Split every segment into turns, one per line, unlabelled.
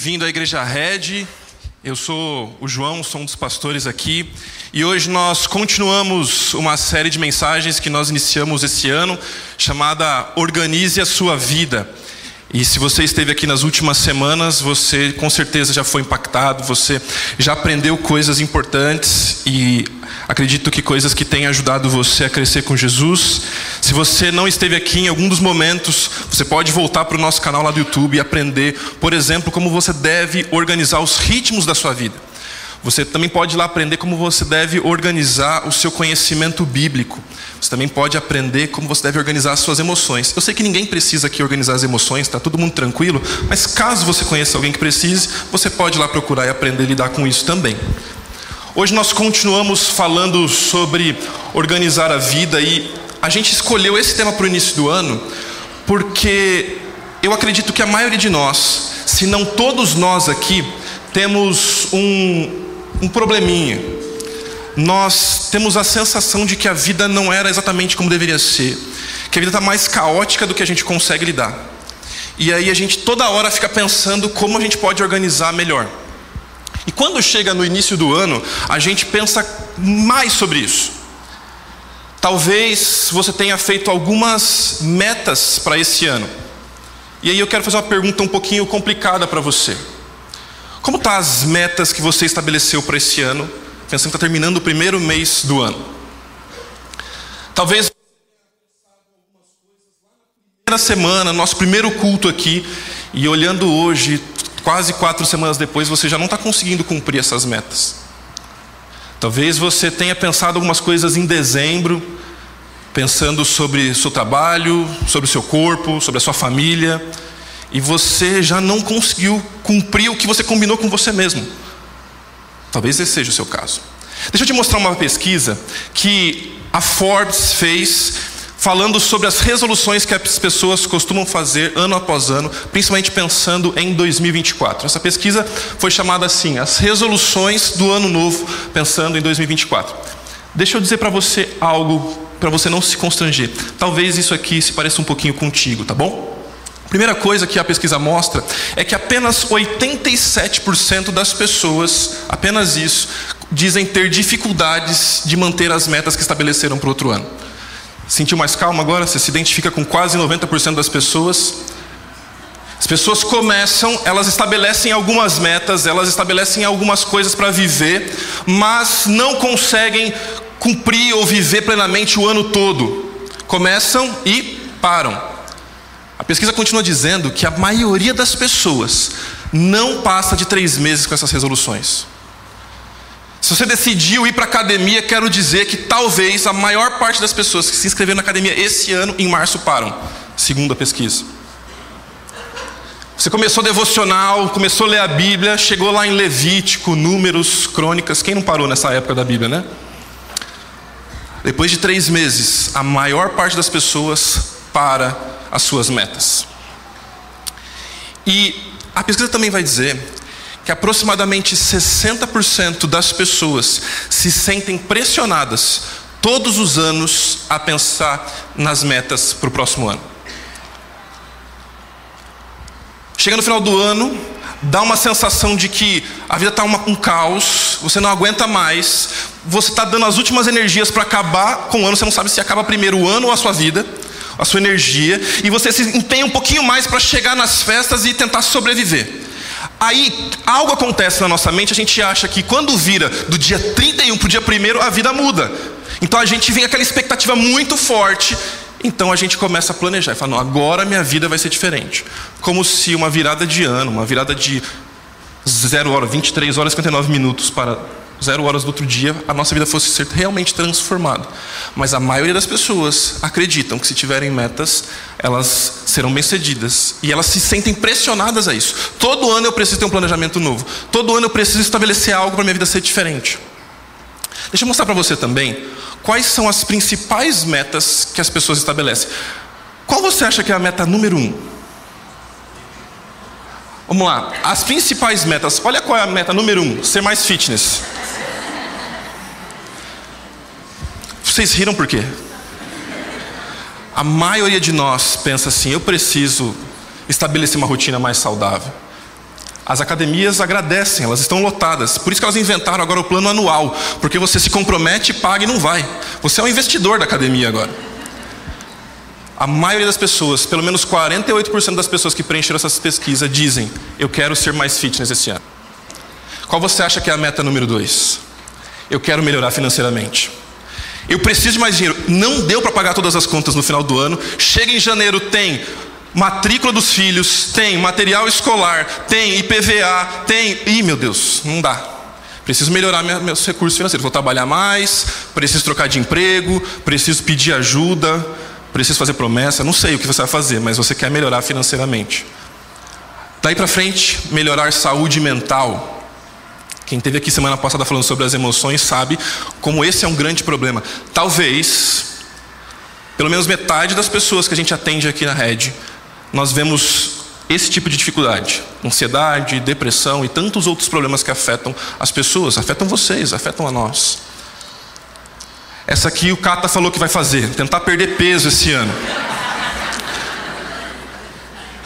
Bem-vindo à Igreja Red. Eu sou o João, sou um dos pastores aqui. E hoje nós continuamos uma série de mensagens que nós iniciamos esse ano, chamada Organize a Sua Vida. E se você esteve aqui nas últimas semanas, você com certeza já foi impactado, você já aprendeu coisas importantes e acredito que coisas que têm ajudado você a crescer com Jesus. Se você não esteve aqui em algum dos momentos, você pode voltar para o nosso canal lá do YouTube e aprender, por exemplo, como você deve organizar os ritmos da sua vida. Você também pode lá aprender como você deve organizar o seu conhecimento bíblico. Você também pode aprender como você deve organizar as suas emoções. Eu sei que ninguém precisa aqui organizar as emoções, está todo mundo tranquilo, mas caso você conheça alguém que precise, você pode lá procurar e aprender a lidar com isso também. Hoje nós continuamos falando sobre organizar a vida e a gente escolheu esse tema para o início do ano porque eu acredito que a maioria de nós, se não todos nós aqui, temos um, um probleminha. Nós temos a sensação de que a vida não era exatamente como deveria ser, que a vida está mais caótica do que a gente consegue lidar. E aí a gente toda hora fica pensando como a gente pode organizar melhor. E quando chega no início do ano, a gente pensa mais sobre isso. Talvez você tenha feito algumas metas para esse ano. E aí eu quero fazer uma pergunta um pouquinho complicada para você. Como estão tá as metas que você estabeleceu para esse ano, pensando que está terminando o primeiro mês do ano? Talvez primeira semana, nosso primeiro culto aqui, e olhando hoje, quase quatro semanas depois, você já não está conseguindo cumprir essas metas. Talvez você tenha pensado algumas coisas em dezembro, pensando sobre seu trabalho, sobre seu corpo, sobre a sua família, e você já não conseguiu cumprir o que você combinou com você mesmo. Talvez esse seja o seu caso. Deixa eu te mostrar uma pesquisa que a Forbes fez falando sobre as resoluções que as pessoas costumam fazer ano após ano, principalmente pensando em 2024. Essa pesquisa foi chamada assim: As resoluções do ano novo, pensando em 2024. Deixa eu dizer para você algo para você não se constranger. Talvez isso aqui se pareça um pouquinho contigo, tá bom? Primeira coisa que a pesquisa mostra é que apenas 87% das pessoas, apenas isso, dizem ter dificuldades de manter as metas que estabeleceram para o outro ano. Sentiu mais calma agora? Você se identifica com quase 90% das pessoas? As pessoas começam, elas estabelecem algumas metas, elas estabelecem algumas coisas para viver, mas não conseguem cumprir ou viver plenamente o ano todo. Começam e param. A pesquisa continua dizendo que a maioria das pessoas não passa de três meses com essas resoluções. Se você decidiu ir para a academia, quero dizer que talvez a maior parte das pessoas que se inscreveram na academia esse ano, em março, param, segundo a pesquisa. Você começou devocional, começou a ler a Bíblia, chegou lá em Levítico, Números, Crônicas. Quem não parou nessa época da Bíblia, né? Depois de três meses, a maior parte das pessoas para as suas metas. E a pesquisa também vai dizer que aproximadamente 60% das pessoas se sentem pressionadas todos os anos a pensar nas metas para o próximo ano. Chega no final do ano, dá uma sensação de que a vida está um caos, você não aguenta mais, você está dando as últimas energias para acabar com o ano, você não sabe se acaba primeiro o ano ou a sua vida a sua energia, e você se empenha um pouquinho mais para chegar nas festas e tentar sobreviver. Aí algo acontece na nossa mente, a gente acha que quando vira do dia 31 para o dia 1 a vida muda. Então a gente vem aquela expectativa muito forte, então a gente começa a planejar e fala: não, agora minha vida vai ser diferente. Como se uma virada de ano, uma virada de 0 hora, 23 horas e 59 minutos para zero horas do outro dia, a nossa vida fosse ser realmente transformada. Mas a maioria das pessoas acreditam que se tiverem metas, elas serão bem-sucedidas. E elas se sentem pressionadas a isso. Todo ano eu preciso ter um planejamento novo. Todo ano eu preciso estabelecer algo para minha vida ser diferente. Deixa eu mostrar para você também quais são as principais metas que as pessoas estabelecem. Qual você acha que é a meta número um? Vamos lá. As principais metas. Olha qual é a meta número um: ser mais fitness. Vocês riram por quê? A maioria de nós pensa assim: eu preciso estabelecer uma rotina mais saudável. As academias agradecem, elas estão lotadas. Por isso que elas inventaram agora o plano anual, porque você se compromete, paga e não vai. Você é um investidor da academia agora. A maioria das pessoas, pelo menos 48% das pessoas que preencheram essas pesquisas dizem: "Eu quero ser mais fitness esse ano". Qual você acha que é a meta número dois? Eu quero melhorar financeiramente. Eu preciso de mais dinheiro. Não deu para pagar todas as contas no final do ano. Chega em janeiro, tem matrícula dos filhos, tem material escolar, tem IPVA, tem. Ih, meu Deus, não dá. Preciso melhorar meus recursos financeiros. Vou trabalhar mais, preciso trocar de emprego, preciso pedir ajuda, preciso fazer promessa. Não sei o que você vai fazer, mas você quer melhorar financeiramente. Daí para frente, melhorar saúde mental. Quem teve aqui semana passada falando sobre as emoções sabe como esse é um grande problema. Talvez, pelo menos metade das pessoas que a gente atende aqui na rede, nós vemos esse tipo de dificuldade, ansiedade, depressão e tantos outros problemas que afetam as pessoas, afetam vocês, afetam a nós. Essa aqui o Cata falou que vai fazer, tentar perder peso esse ano.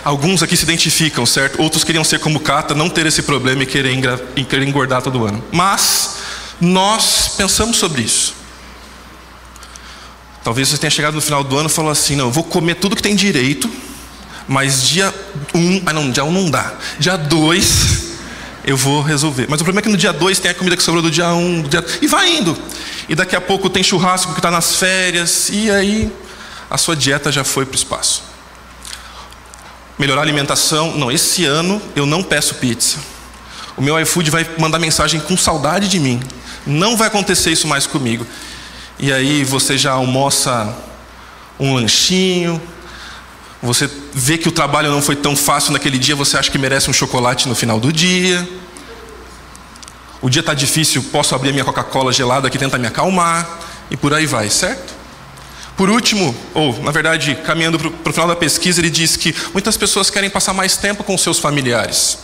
Alguns aqui se identificam, certo? Outros queriam ser como Cata, não ter esse problema e querer, engordar todo ano. Mas nós pensamos sobre isso. Talvez você tenha chegado no final do ano e falou assim: não, eu vou comer tudo que tem direito, mas dia 1, um, ah não, dia 1 um não dá. Dia 2 eu vou resolver. Mas o problema é que no dia 2 tem a comida que sobrou do dia 1, um, dia... e vai indo. E daqui a pouco tem churrasco que está nas férias, e aí a sua dieta já foi para o espaço melhorar a alimentação. Não, esse ano eu não peço pizza. O meu iFood vai mandar mensagem com saudade de mim. Não vai acontecer isso mais comigo. E aí você já almoça um lanchinho, você vê que o trabalho não foi tão fácil naquele dia, você acha que merece um chocolate no final do dia. O dia está difícil, posso abrir a minha Coca-Cola gelada que tenta me acalmar, e por aí vai, certo? Por último, ou na verdade, caminhando para o final da pesquisa, ele diz que muitas pessoas querem passar mais tempo com seus familiares.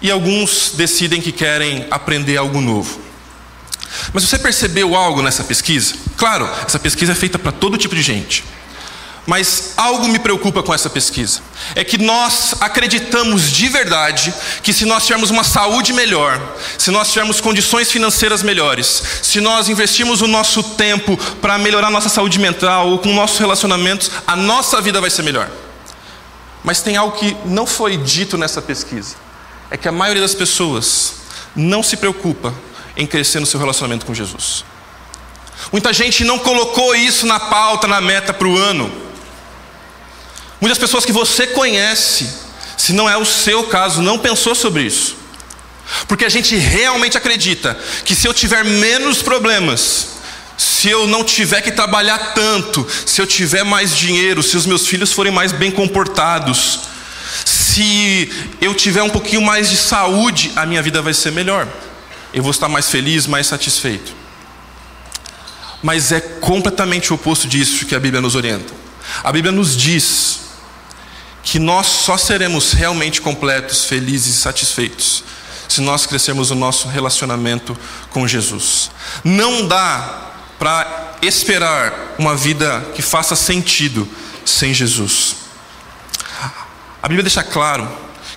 E alguns decidem que querem aprender algo novo. Mas você percebeu algo nessa pesquisa? Claro, essa pesquisa é feita para todo tipo de gente. Mas algo me preocupa com essa pesquisa. É que nós acreditamos de verdade que se nós tivermos uma saúde melhor, se nós tivermos condições financeiras melhores, se nós investirmos o nosso tempo para melhorar nossa saúde mental ou com nossos relacionamentos, a nossa vida vai ser melhor. Mas tem algo que não foi dito nessa pesquisa. É que a maioria das pessoas não se preocupa em crescer no seu relacionamento com Jesus. Muita gente não colocou isso na pauta, na meta para o ano. Muitas pessoas que você conhece, se não é o seu caso, não pensou sobre isso. Porque a gente realmente acredita que se eu tiver menos problemas, se eu não tiver que trabalhar tanto, se eu tiver mais dinheiro, se os meus filhos forem mais bem comportados, se eu tiver um pouquinho mais de saúde, a minha vida vai ser melhor. Eu vou estar mais feliz, mais satisfeito. Mas é completamente o oposto disso que a Bíblia nos orienta. A Bíblia nos diz que nós só seremos realmente completos, felizes e satisfeitos se nós crescermos o nosso relacionamento com Jesus. Não dá para esperar uma vida que faça sentido sem Jesus. A Bíblia deixa claro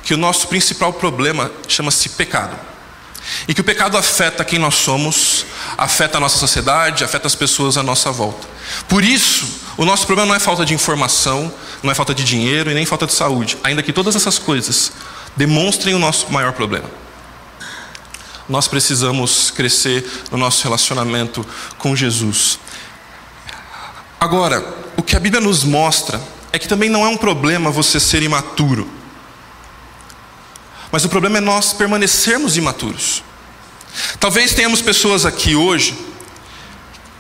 que o nosso principal problema chama-se pecado. E que o pecado afeta quem nós somos, afeta a nossa sociedade, afeta as pessoas à nossa volta. Por isso, o nosso problema não é falta de informação, não é falta de dinheiro e nem falta de saúde, ainda que todas essas coisas demonstrem o nosso maior problema. Nós precisamos crescer no nosso relacionamento com Jesus. Agora, o que a Bíblia nos mostra é que também não é um problema você ser imaturo. Mas o problema é nós permanecermos imaturos. Talvez tenhamos pessoas aqui hoje,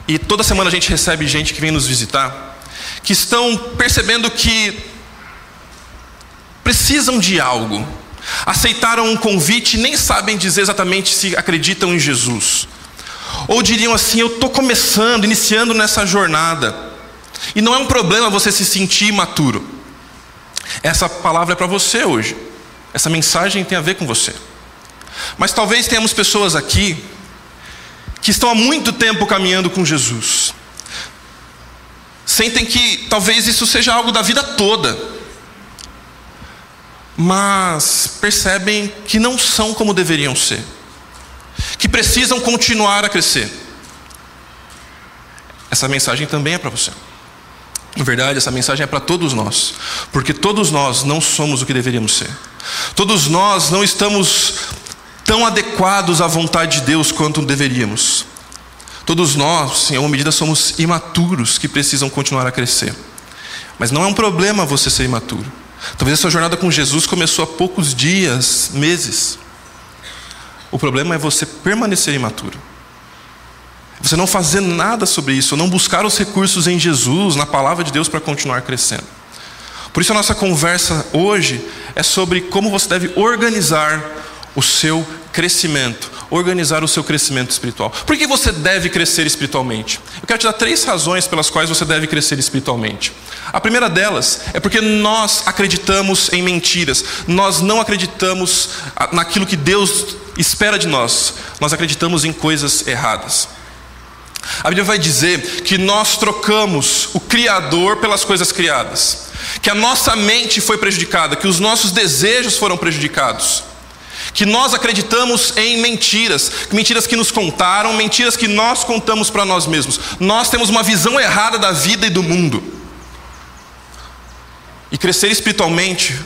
e toda semana a gente recebe gente que vem nos visitar, que estão percebendo que precisam de algo, aceitaram um convite e nem sabem dizer exatamente se acreditam em Jesus. Ou diriam assim: Eu estou começando, iniciando nessa jornada. E não é um problema você se sentir imaturo. Essa palavra é para você hoje. Essa mensagem tem a ver com você. Mas talvez tenhamos pessoas aqui que estão há muito tempo caminhando com Jesus sentem que talvez isso seja algo da vida toda. mas percebem que não são como deveriam ser, que precisam continuar a crescer. Essa mensagem também é para você. Na verdade, essa mensagem é para todos nós, porque todos nós não somos o que deveríamos ser. Todos nós não estamos tão adequados à vontade de Deus quanto deveríamos. Todos nós, em alguma medida, somos imaturos que precisam continuar a crescer. Mas não é um problema você ser imaturo. Talvez a sua jornada com Jesus começou há poucos dias, meses. O problema é você permanecer imaturo. Você não fazer nada sobre isso, não buscar os recursos em Jesus, na palavra de Deus para continuar crescendo. Por isso a nossa conversa hoje é sobre como você deve organizar o seu crescimento, organizar o seu crescimento espiritual. Por que você deve crescer espiritualmente? Eu quero te dar três razões pelas quais você deve crescer espiritualmente. A primeira delas é porque nós acreditamos em mentiras, nós não acreditamos naquilo que Deus espera de nós, nós acreditamos em coisas erradas. A Bíblia vai dizer que nós trocamos o Criador pelas coisas criadas, que a nossa mente foi prejudicada, que os nossos desejos foram prejudicados que nós acreditamos em mentiras, mentiras que nos contaram, mentiras que nós contamos para nós mesmos. Nós temos uma visão errada da vida e do mundo. E crescer espiritualmente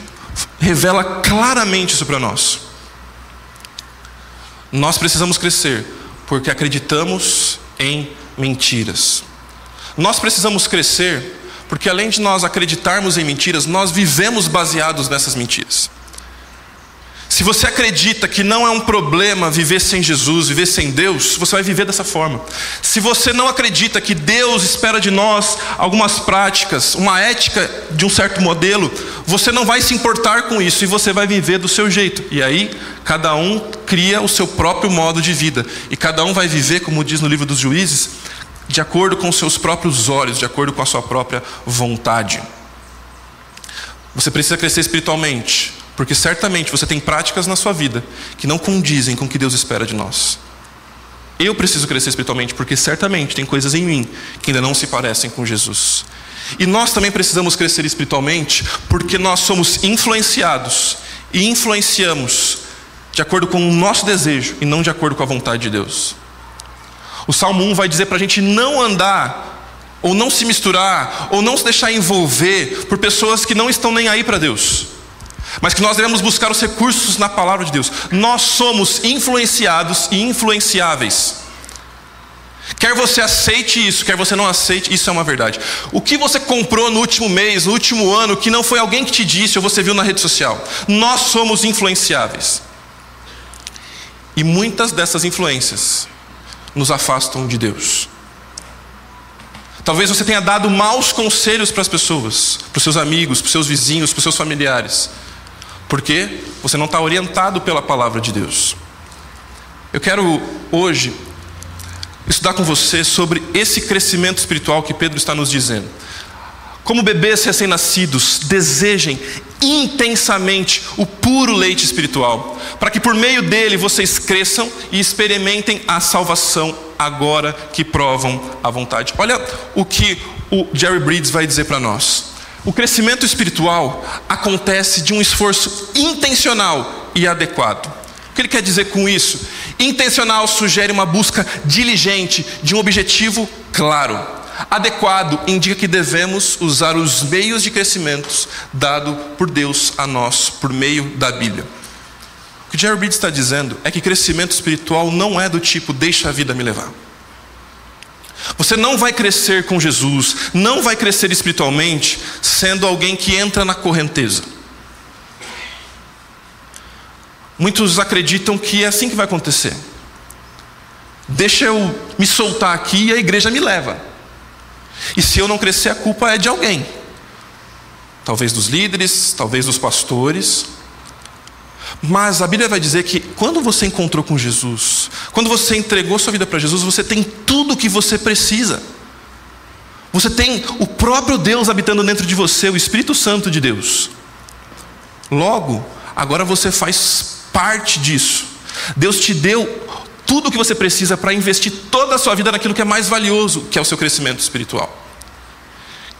revela claramente isso para nós. Nós precisamos crescer porque acreditamos em mentiras. Nós precisamos crescer porque, além de nós acreditarmos em mentiras, nós vivemos baseados nessas mentiras. Se você acredita que não é um problema viver sem Jesus, viver sem Deus, você vai viver dessa forma. Se você não acredita que Deus espera de nós algumas práticas, uma ética de um certo modelo, você não vai se importar com isso e você vai viver do seu jeito. E aí, cada um cria o seu próprio modo de vida. E cada um vai viver, como diz no livro dos juízes, de acordo com seus próprios olhos, de acordo com a sua própria vontade. Você precisa crescer espiritualmente porque certamente você tem práticas na sua vida que não condizem com o que Deus espera de nós. Eu preciso crescer espiritualmente porque certamente tem coisas em mim que ainda não se parecem com Jesus. E nós também precisamos crescer espiritualmente porque nós somos influenciados e influenciamos de acordo com o nosso desejo e não de acordo com a vontade de Deus. O Salmo 1 vai dizer para a gente não andar, ou não se misturar, ou não se deixar envolver por pessoas que não estão nem aí para Deus mas que nós devemos buscar os recursos na palavra de Deus. Nós somos influenciados e influenciáveis. Quer você aceite isso, quer você não aceite, isso é uma verdade. O que você comprou no último mês, no último ano, que não foi alguém que te disse ou você viu na rede social, nós somos influenciáveis. E muitas dessas influências nos afastam de Deus. Talvez você tenha dado maus conselhos para as pessoas, para os seus amigos, para os seus vizinhos, para os seus familiares porque você não está orientado pela palavra de Deus. Eu quero hoje estudar com você sobre esse crescimento espiritual que Pedro está nos dizendo. Como bebês recém-nascidos desejem intensamente o puro leite espiritual, para que por meio dele vocês cresçam e experimentem a salvação agora que provam a vontade. Olha o que o Jerry Bridges vai dizer para nós. O crescimento espiritual acontece de um esforço intencional e adequado. O que ele quer dizer com isso? Intencional sugere uma busca diligente de um objetivo claro. Adequado indica que devemos usar os meios de crescimento dado por Deus a nós por meio da Bíblia. O que Jerry Reed está dizendo é que crescimento espiritual não é do tipo deixa a vida me levar. Você não vai crescer com Jesus, não vai crescer espiritualmente sendo alguém que entra na correnteza. Muitos acreditam que é assim que vai acontecer. Deixa eu me soltar aqui e a igreja me leva. E se eu não crescer, a culpa é de alguém. Talvez dos líderes, talvez dos pastores. Mas a Bíblia vai dizer que quando você encontrou com Jesus, quando você entregou sua vida para Jesus, você tem tudo o que você precisa. Você tem o próprio Deus habitando dentro de você, o Espírito Santo de Deus. Logo, agora você faz parte disso. Deus te deu tudo o que você precisa para investir toda a sua vida naquilo que é mais valioso, que é o seu crescimento espiritual.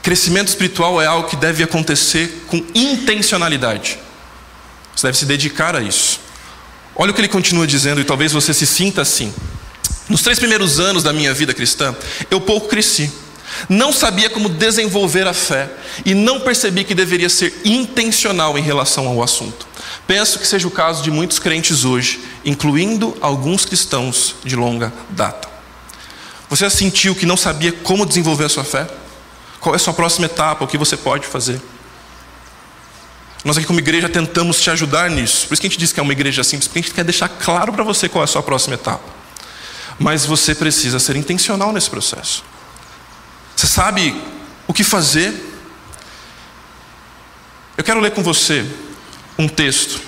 Crescimento espiritual é algo que deve acontecer com intencionalidade. Você deve se dedicar a isso. Olha o que ele continua dizendo, e talvez você se sinta assim. Nos três primeiros anos da minha vida cristã, eu pouco cresci. Não sabia como desenvolver a fé e não percebi que deveria ser intencional em relação ao assunto. Penso que seja o caso de muitos crentes hoje, incluindo alguns cristãos de longa data. Você já sentiu que não sabia como desenvolver a sua fé? Qual é a sua próxima etapa? O que você pode fazer? Nós aqui como igreja tentamos te ajudar nisso. Por isso que a gente diz que é uma igreja simples, porque a gente quer deixar claro para você qual é a sua próxima etapa. Mas você precisa ser intencional nesse processo. Você sabe o que fazer? Eu quero ler com você um texto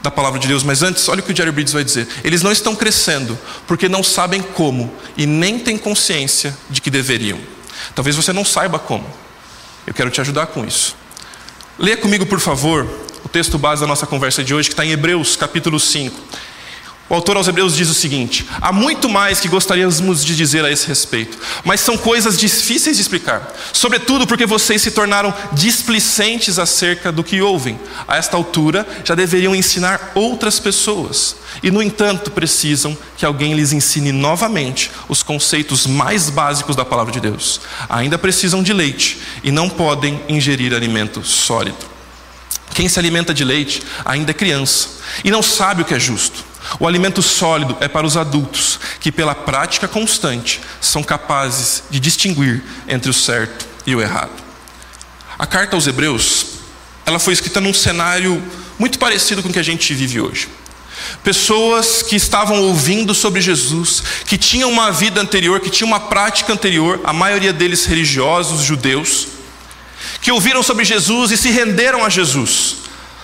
da palavra de Deus, mas antes, olha o que o Jerry Bridges vai dizer. Eles não estão crescendo porque não sabem como e nem têm consciência de que deveriam. Talvez você não saiba como. Eu quero te ajudar com isso. Leia comigo, por favor, o texto base da nossa conversa de hoje, que está em Hebreus, capítulo 5. O autor aos Hebreus diz o seguinte: há muito mais que gostaríamos de dizer a esse respeito, mas são coisas difíceis de explicar, sobretudo porque vocês se tornaram displicentes acerca do que ouvem. A esta altura, já deveriam ensinar outras pessoas, e no entanto precisam que alguém lhes ensine novamente os conceitos mais básicos da palavra de Deus. Ainda precisam de leite e não podem ingerir alimento sólido. Quem se alimenta de leite ainda é criança e não sabe o que é justo. O alimento sólido é para os adultos, que pela prática constante são capazes de distinguir entre o certo e o errado. A carta aos Hebreus, ela foi escrita num cenário muito parecido com o que a gente vive hoje. Pessoas que estavam ouvindo sobre Jesus, que tinham uma vida anterior, que tinham uma prática anterior, a maioria deles religiosos, judeus, que ouviram sobre Jesus e se renderam a Jesus.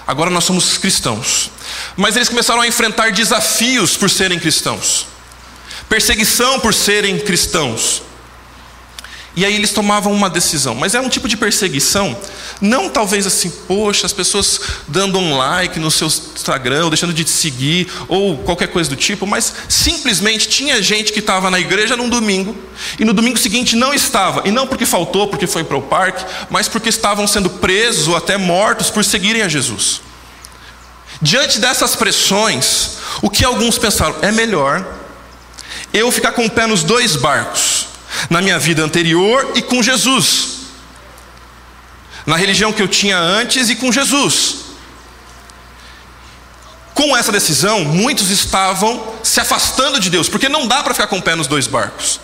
Agora nós somos cristãos. Mas eles começaram a enfrentar desafios por serem cristãos, perseguição por serem cristãos. E aí eles tomavam uma decisão, mas é um tipo de perseguição, não talvez assim, poxa, as pessoas dando um like no seu Instagram, ou deixando de te seguir, ou qualquer coisa do tipo, mas simplesmente tinha gente que estava na igreja num domingo, e no domingo seguinte não estava, e não porque faltou, porque foi para o parque, mas porque estavam sendo presos ou até mortos por seguirem a Jesus. Diante dessas pressões, o que alguns pensaram? É melhor eu ficar com o pé nos dois barcos na minha vida anterior e com Jesus, na religião que eu tinha antes e com Jesus. Com essa decisão, muitos estavam se afastando de Deus, porque não dá para ficar com o pé nos dois barcos.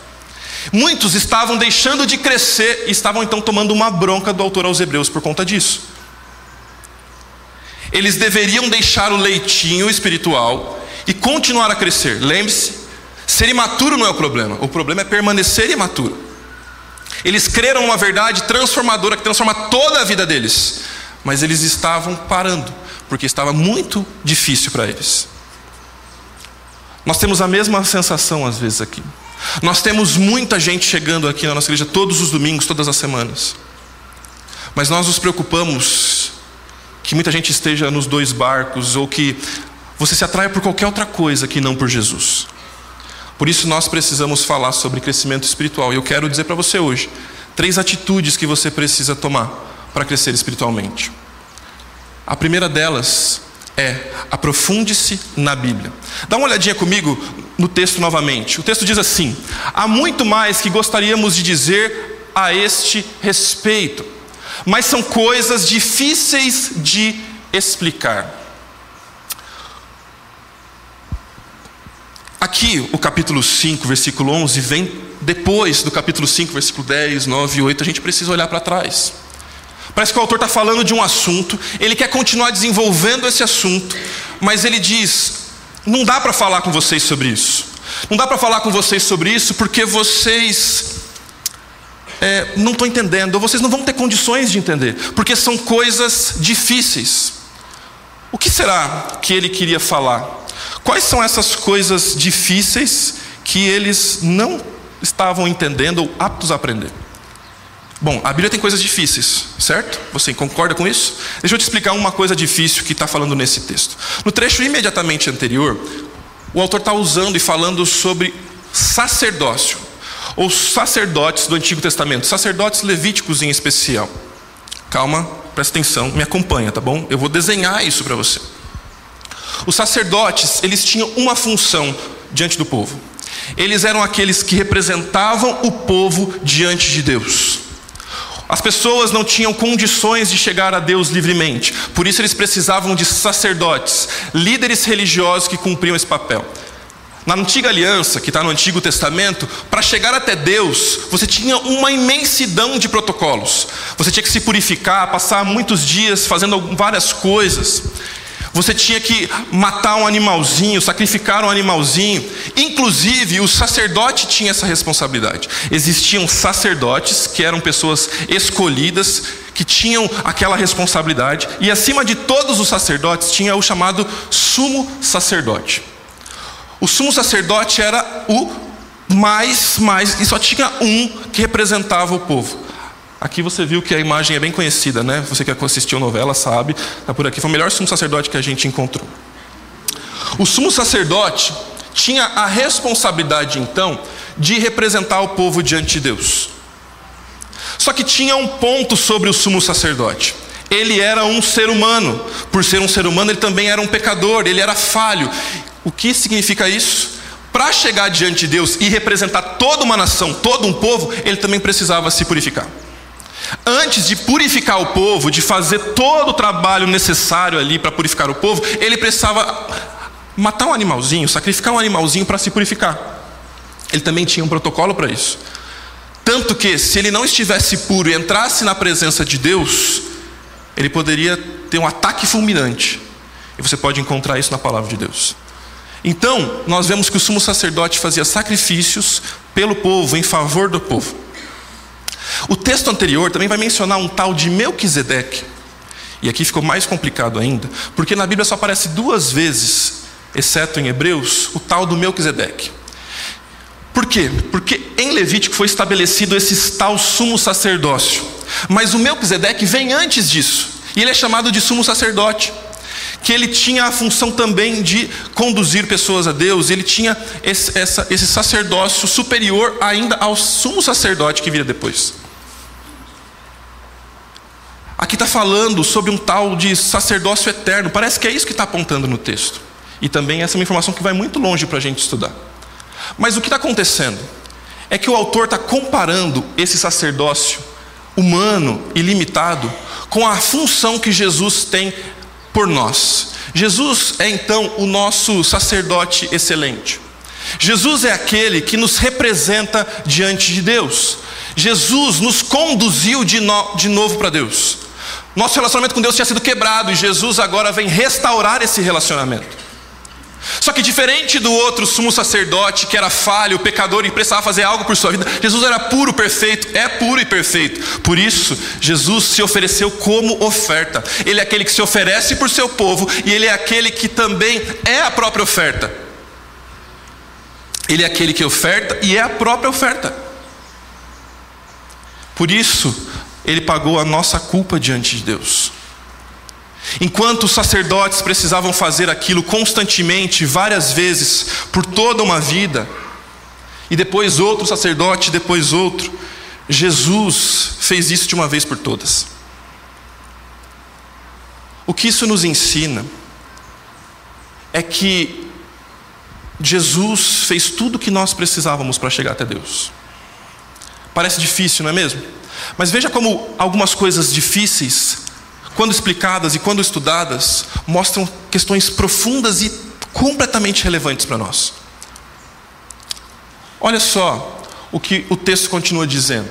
Muitos estavam deixando de crescer e estavam então tomando uma bronca do autor aos Hebreus por conta disso. Eles deveriam deixar o leitinho espiritual e continuar a crescer. Lembre-se, Ser imaturo não é o problema, o problema é permanecer imaturo. Eles creram numa verdade transformadora que transforma toda a vida deles, mas eles estavam parando, porque estava muito difícil para eles. Nós temos a mesma sensação às vezes aqui. Nós temos muita gente chegando aqui na nossa igreja todos os domingos, todas as semanas. Mas nós nos preocupamos que muita gente esteja nos dois barcos ou que você se atraia por qualquer outra coisa que não por Jesus. Por isso nós precisamos falar sobre crescimento espiritual. E eu quero dizer para você hoje três atitudes que você precisa tomar para crescer espiritualmente. A primeira delas é aprofunde-se na Bíblia. Dá uma olhadinha comigo no texto novamente. O texto diz assim: há muito mais que gostaríamos de dizer a este respeito, mas são coisas difíceis de explicar. Aqui, o capítulo 5, versículo 11, vem depois do capítulo 5, versículo 10, 9 e 8. A gente precisa olhar para trás. Parece que o autor está falando de um assunto, ele quer continuar desenvolvendo esse assunto, mas ele diz: não dá para falar com vocês sobre isso. Não dá para falar com vocês sobre isso porque vocês é, não estão entendendo, ou vocês não vão ter condições de entender, porque são coisas difíceis. O que será que ele queria falar? Quais são essas coisas difíceis que eles não estavam entendendo ou aptos a aprender? Bom, a Bíblia tem coisas difíceis, certo? Você concorda com isso? Deixa eu te explicar uma coisa difícil que está falando nesse texto. No trecho imediatamente anterior, o autor está usando e falando sobre sacerdócio, ou sacerdotes do Antigo Testamento, sacerdotes levíticos em especial. Calma, presta atenção, me acompanha, tá bom? Eu vou desenhar isso para você. Os sacerdotes, eles tinham uma função diante do povo. Eles eram aqueles que representavam o povo diante de Deus. As pessoas não tinham condições de chegar a Deus livremente, por isso eles precisavam de sacerdotes, líderes religiosos que cumpriam esse papel. Na antiga aliança, que está no Antigo Testamento, para chegar até Deus, você tinha uma imensidão de protocolos. Você tinha que se purificar, passar muitos dias fazendo várias coisas. Você tinha que matar um animalzinho, sacrificar um animalzinho. Inclusive, o sacerdote tinha essa responsabilidade. Existiam sacerdotes que eram pessoas escolhidas, que tinham aquela responsabilidade, e acima de todos os sacerdotes tinha o chamado sumo sacerdote. O sumo sacerdote era o mais, mais, e só tinha um que representava o povo. Aqui você viu que a imagem é bem conhecida, né? Você que assistiu novela sabe, está por aqui. Foi o melhor sumo sacerdote que a gente encontrou. O sumo sacerdote tinha a responsabilidade, então, de representar o povo diante de Deus. Só que tinha um ponto sobre o sumo sacerdote. Ele era um ser humano. Por ser um ser humano, ele também era um pecador, ele era falho. O que significa isso? Para chegar diante de Deus e representar toda uma nação, todo um povo, ele também precisava se purificar. Antes de purificar o povo, de fazer todo o trabalho necessário ali para purificar o povo, ele precisava matar um animalzinho, sacrificar um animalzinho para se purificar. Ele também tinha um protocolo para isso. Tanto que, se ele não estivesse puro e entrasse na presença de Deus, ele poderia ter um ataque fulminante. E você pode encontrar isso na palavra de Deus. Então, nós vemos que o sumo sacerdote fazia sacrifícios pelo povo, em favor do povo. O texto anterior também vai mencionar um tal de Melquisedeque. E aqui ficou mais complicado ainda, porque na Bíblia só aparece duas vezes, exceto em Hebreus, o tal do Melquisedeque. Por quê? Porque em Levítico foi estabelecido esse tal sumo sacerdócio. Mas o Melquisedeque vem antes disso. E ele é chamado de sumo sacerdote que ele tinha a função também de conduzir pessoas a Deus, ele tinha esse, essa, esse sacerdócio superior ainda ao sumo sacerdote que viria depois. Aqui está falando sobre um tal de sacerdócio eterno, parece que é isso que está apontando no texto. E também essa é uma informação que vai muito longe para a gente estudar. Mas o que está acontecendo é que o autor está comparando esse sacerdócio humano e limitado com a função que Jesus tem por nós. Jesus é então o nosso sacerdote excelente. Jesus é aquele que nos representa diante de Deus. Jesus nos conduziu de, no, de novo para Deus. Nosso relacionamento com Deus tinha sido quebrado e Jesus agora vem restaurar esse relacionamento. Só que diferente do outro sumo sacerdote que era falho, pecador e precisava fazer algo por sua vida, Jesus era puro, perfeito, é puro e perfeito. Por isso, Jesus se ofereceu como oferta. Ele é aquele que se oferece por seu povo e ele é aquele que também é a própria oferta. Ele é aquele que oferta e é a própria oferta. Por isso, ele pagou a nossa culpa diante de Deus. Enquanto os sacerdotes precisavam fazer aquilo constantemente, várias vezes, por toda uma vida, e depois outro sacerdote, depois outro, Jesus fez isso de uma vez por todas. O que isso nos ensina é que Jesus fez tudo o que nós precisávamos para chegar até Deus. Parece difícil, não é mesmo? Mas veja como algumas coisas difíceis quando explicadas e quando estudadas, mostram questões profundas e completamente relevantes para nós. Olha só o que o texto continua dizendo.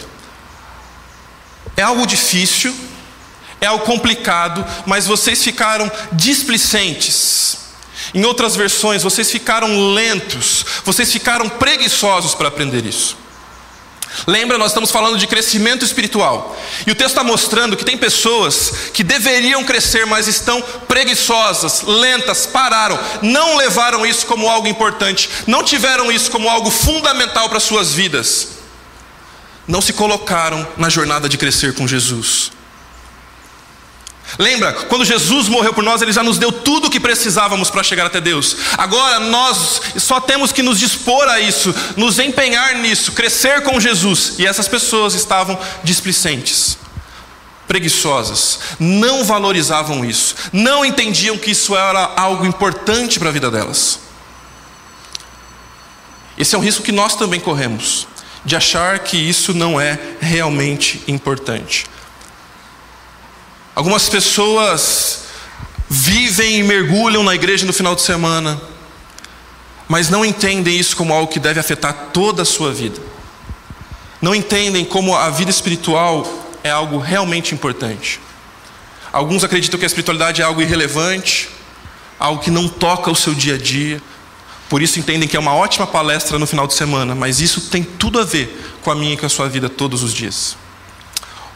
É algo difícil, é algo complicado, mas vocês ficaram displicentes. Em outras versões, vocês ficaram lentos, vocês ficaram preguiçosos para aprender isso. Lembra, nós estamos falando de crescimento espiritual. E o texto está mostrando que tem pessoas que deveriam crescer, mas estão preguiçosas, lentas, pararam, não levaram isso como algo importante, não tiveram isso como algo fundamental para suas vidas. Não se colocaram na jornada de crescer com Jesus. Lembra, quando Jesus morreu por nós, Ele já nos deu tudo o que precisávamos para chegar até Deus. Agora nós só temos que nos dispor a isso, nos empenhar nisso, crescer com Jesus. E essas pessoas estavam displicentes, preguiçosas, não valorizavam isso, não entendiam que isso era algo importante para a vida delas. Esse é um risco que nós também corremos, de achar que isso não é realmente importante. Algumas pessoas vivem e mergulham na igreja no final de semana, mas não entendem isso como algo que deve afetar toda a sua vida. Não entendem como a vida espiritual é algo realmente importante. Alguns acreditam que a espiritualidade é algo irrelevante, algo que não toca o seu dia a dia. Por isso entendem que é uma ótima palestra no final de semana, mas isso tem tudo a ver com a minha e com a sua vida todos os dias.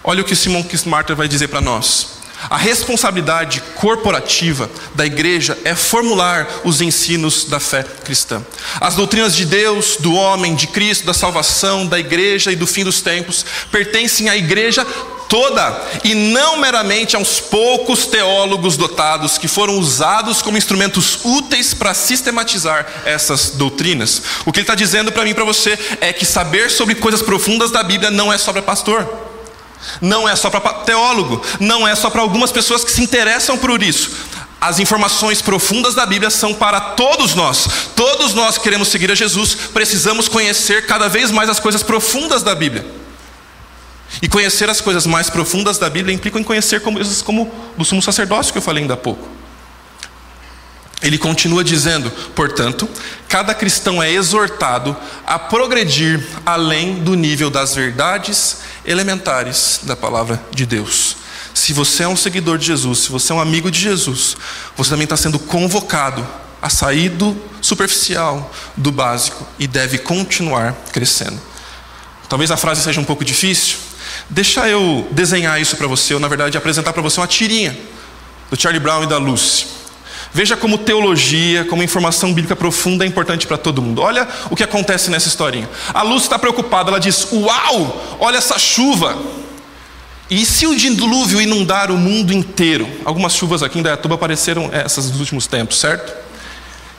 Olha o que Simon Kistmarter vai dizer para nós. A responsabilidade corporativa da igreja é formular os ensinos da fé cristã. As doutrinas de Deus, do homem, de Cristo, da salvação, da igreja e do fim dos tempos pertencem à igreja toda e não meramente a uns poucos teólogos dotados que foram usados como instrumentos úteis para sistematizar essas doutrinas. O que ele está dizendo para mim e para você é que saber sobre coisas profundas da Bíblia não é só para pastor. Não é só para teólogo, não é só para algumas pessoas que se interessam por isso. As informações profundas da Bíblia são para todos nós. Todos nós que queremos seguir a Jesus, precisamos conhecer cada vez mais as coisas profundas da Bíblia. E conhecer as coisas mais profundas da Bíblia implica em conhecer coisas como o sumo sacerdócio que eu falei ainda há pouco. Ele continua dizendo, portanto, cada cristão é exortado a progredir além do nível das verdades elementares da palavra de Deus. Se você é um seguidor de Jesus, se você é um amigo de Jesus, você também está sendo convocado a sair do superficial, do básico e deve continuar crescendo. Talvez a frase seja um pouco difícil. Deixa eu desenhar isso para você, ou na verdade apresentar para você uma tirinha do Charlie Brown e da Lucy. Veja como teologia, como informação bíblica profunda é importante para todo mundo. Olha o que acontece nessa historinha. A Luz está preocupada, ela diz: Uau, olha essa chuva. E se o dilúvio inundar o mundo inteiro? Algumas chuvas aqui em Dayatuba apareceram essas nos últimos tempos, certo?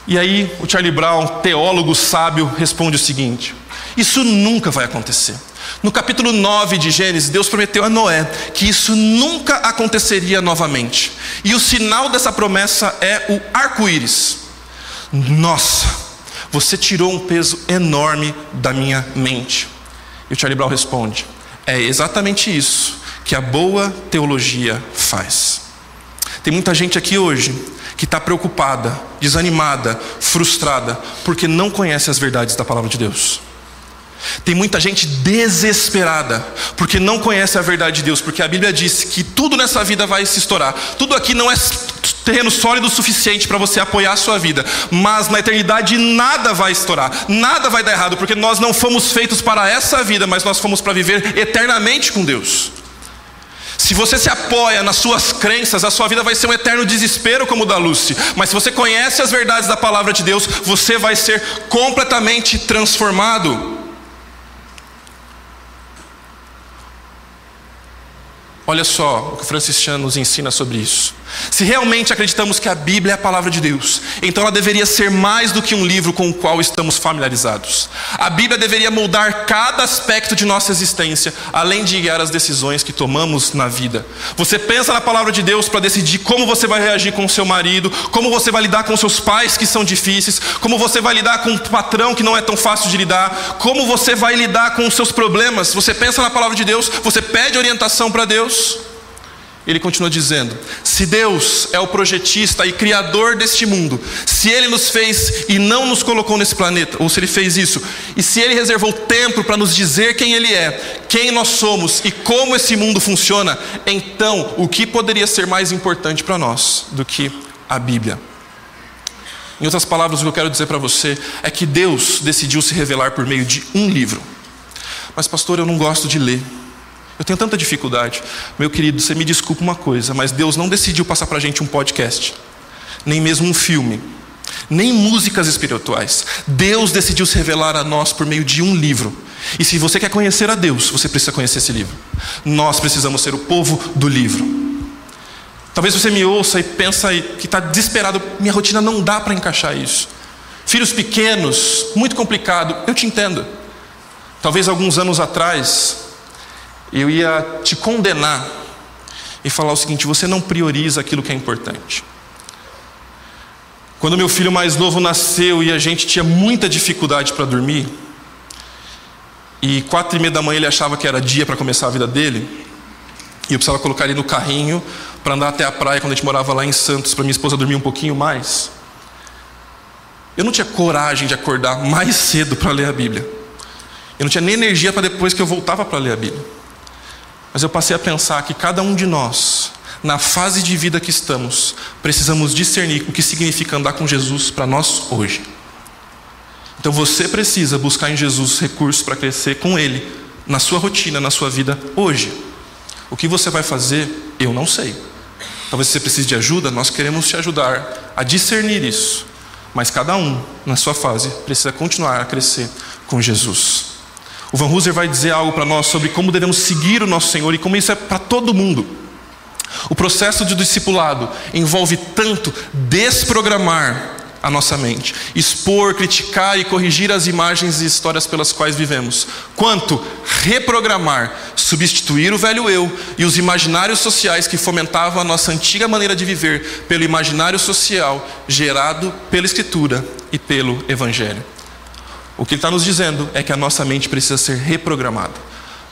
E aí o Charlie Brown, teólogo sábio, responde o seguinte: Isso nunca vai acontecer. No capítulo 9 de Gênesis, Deus prometeu a Noé que isso nunca aconteceria novamente. E o sinal dessa promessa é o arco-íris. Nossa, você tirou um peso enorme da minha mente. E o Charlie Brown responde: é exatamente isso que a boa teologia faz. Tem muita gente aqui hoje que está preocupada, desanimada, frustrada, porque não conhece as verdades da palavra de Deus. Tem muita gente desesperada, porque não conhece a verdade de Deus, porque a Bíblia diz que tudo nessa vida vai se estourar. Tudo aqui não é terreno sólido o suficiente para você apoiar a sua vida, mas na eternidade nada vai estourar, nada vai dar errado, porque nós não fomos feitos para essa vida, mas nós fomos para viver eternamente com Deus. Se você se apoia nas suas crenças, a sua vida vai ser um eterno desespero, como o da Lucy. Mas se você conhece as verdades da palavra de Deus, você vai ser completamente transformado. Olha só o que o Francis Chan nos ensina sobre isso. Se realmente acreditamos que a Bíblia é a palavra de Deus, então ela deveria ser mais do que um livro com o qual estamos familiarizados. A Bíblia deveria moldar cada aspecto de nossa existência, além de guiar as decisões que tomamos na vida. Você pensa na palavra de Deus para decidir como você vai reagir com o seu marido, como você vai lidar com seus pais que são difíceis, como você vai lidar com um patrão que não é tão fácil de lidar, como você vai lidar com os seus problemas. Você pensa na palavra de Deus, você pede orientação para Deus. Ele continua dizendo: se Deus é o projetista e criador deste mundo, se Ele nos fez e não nos colocou nesse planeta, ou se Ele fez isso, e se Ele reservou tempo para nos dizer quem Ele é, quem nós somos e como esse mundo funciona, então o que poderia ser mais importante para nós do que a Bíblia? Em outras palavras, o que eu quero dizer para você é que Deus decidiu se revelar por meio de um livro. Mas, pastor, eu não gosto de ler. Eu tenho tanta dificuldade. Meu querido, você me desculpa uma coisa, mas Deus não decidiu passar para a gente um podcast, nem mesmo um filme, nem músicas espirituais. Deus decidiu se revelar a nós por meio de um livro. E se você quer conhecer a Deus, você precisa conhecer esse livro. Nós precisamos ser o povo do livro. Talvez você me ouça e pensa que está desesperado, minha rotina não dá para encaixar isso. Filhos pequenos, muito complicado, eu te entendo. Talvez alguns anos atrás, eu ia te condenar e falar o seguinte: você não prioriza aquilo que é importante. Quando meu filho mais novo nasceu e a gente tinha muita dificuldade para dormir, e quatro e meia da manhã ele achava que era dia para começar a vida dele, e eu precisava colocar ele no carrinho para andar até a praia quando a gente morava lá em Santos, para minha esposa dormir um pouquinho mais. Eu não tinha coragem de acordar mais cedo para ler a Bíblia. Eu não tinha nem energia para depois que eu voltava para ler a Bíblia. Mas eu passei a pensar que cada um de nós, na fase de vida que estamos, precisamos discernir o que significa andar com Jesus para nós hoje. Então você precisa buscar em Jesus recursos para crescer com Ele, na sua rotina, na sua vida hoje. O que você vai fazer, eu não sei. Talvez você precise de ajuda, nós queremos te ajudar a discernir isso. Mas cada um, na sua fase, precisa continuar a crescer com Jesus. O Van Hooser vai dizer algo para nós sobre como devemos seguir o nosso Senhor e como isso é para todo mundo. O processo de discipulado envolve tanto desprogramar a nossa mente, expor, criticar e corrigir as imagens e histórias pelas quais vivemos, quanto reprogramar, substituir o velho eu e os imaginários sociais que fomentavam a nossa antiga maneira de viver pelo imaginário social gerado pela Escritura e pelo Evangelho. O que ele está nos dizendo é que a nossa mente precisa ser reprogramada.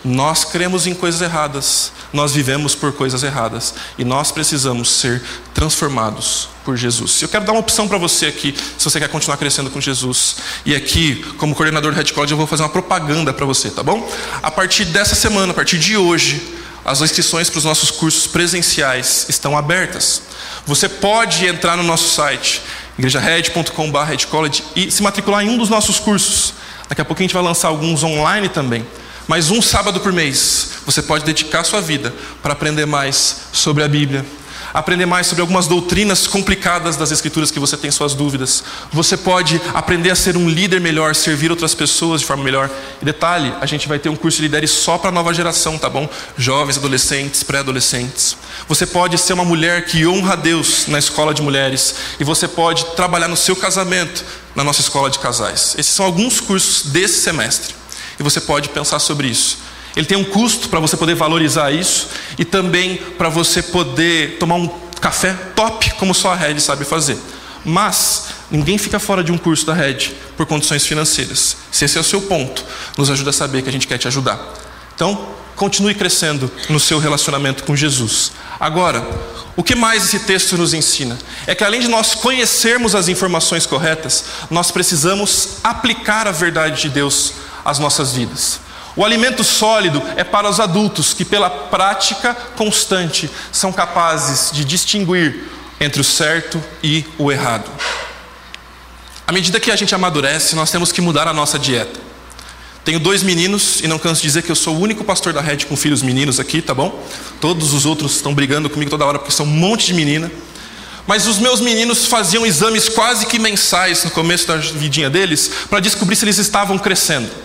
Nós cremos em coisas erradas, nós vivemos por coisas erradas e nós precisamos ser transformados por Jesus. Eu quero dar uma opção para você aqui, se você quer continuar crescendo com Jesus. E aqui, como coordenador do Red College, eu vou fazer uma propaganda para você, tá bom? A partir dessa semana, a partir de hoje, as inscrições para os nossos cursos presenciais estão abertas. Você pode entrar no nosso site, igrejared.com.br e se matricular em um dos nossos cursos. Daqui a pouco a gente vai lançar alguns online também. Mas um sábado por mês você pode dedicar sua vida para aprender mais sobre a Bíblia, aprender mais sobre algumas doutrinas complicadas das Escrituras que você tem suas dúvidas. Você pode aprender a ser um líder melhor, servir outras pessoas de forma melhor. E detalhe, a gente vai ter um curso de líderes só para a nova geração, tá bom? Jovens, adolescentes, pré-adolescentes. Você pode ser uma mulher que honra a Deus na escola de mulheres. E você pode trabalhar no seu casamento na nossa escola de casais. Esses são alguns cursos desse semestre. E você pode pensar sobre isso. Ele tem um custo para você poder valorizar isso e também para você poder tomar um café top, como só a Red sabe fazer. Mas ninguém fica fora de um curso da Red por condições financeiras. Se esse é o seu ponto, nos ajuda a saber que a gente quer te ajudar. Então, continue crescendo no seu relacionamento com Jesus. Agora, o que mais esse texto nos ensina? É que além de nós conhecermos as informações corretas, nós precisamos aplicar a verdade de Deus as nossas vidas. O alimento sólido é para os adultos que, pela prática constante, são capazes de distinguir entre o certo e o errado. À medida que a gente amadurece, nós temos que mudar a nossa dieta. Tenho dois meninos e não canso de dizer que eu sou o único pastor da rede com filhos meninos aqui, tá bom? Todos os outros estão brigando comigo toda hora porque são um monte de menina. Mas os meus meninos faziam exames quase que mensais no começo da vidinha deles para descobrir se eles estavam crescendo.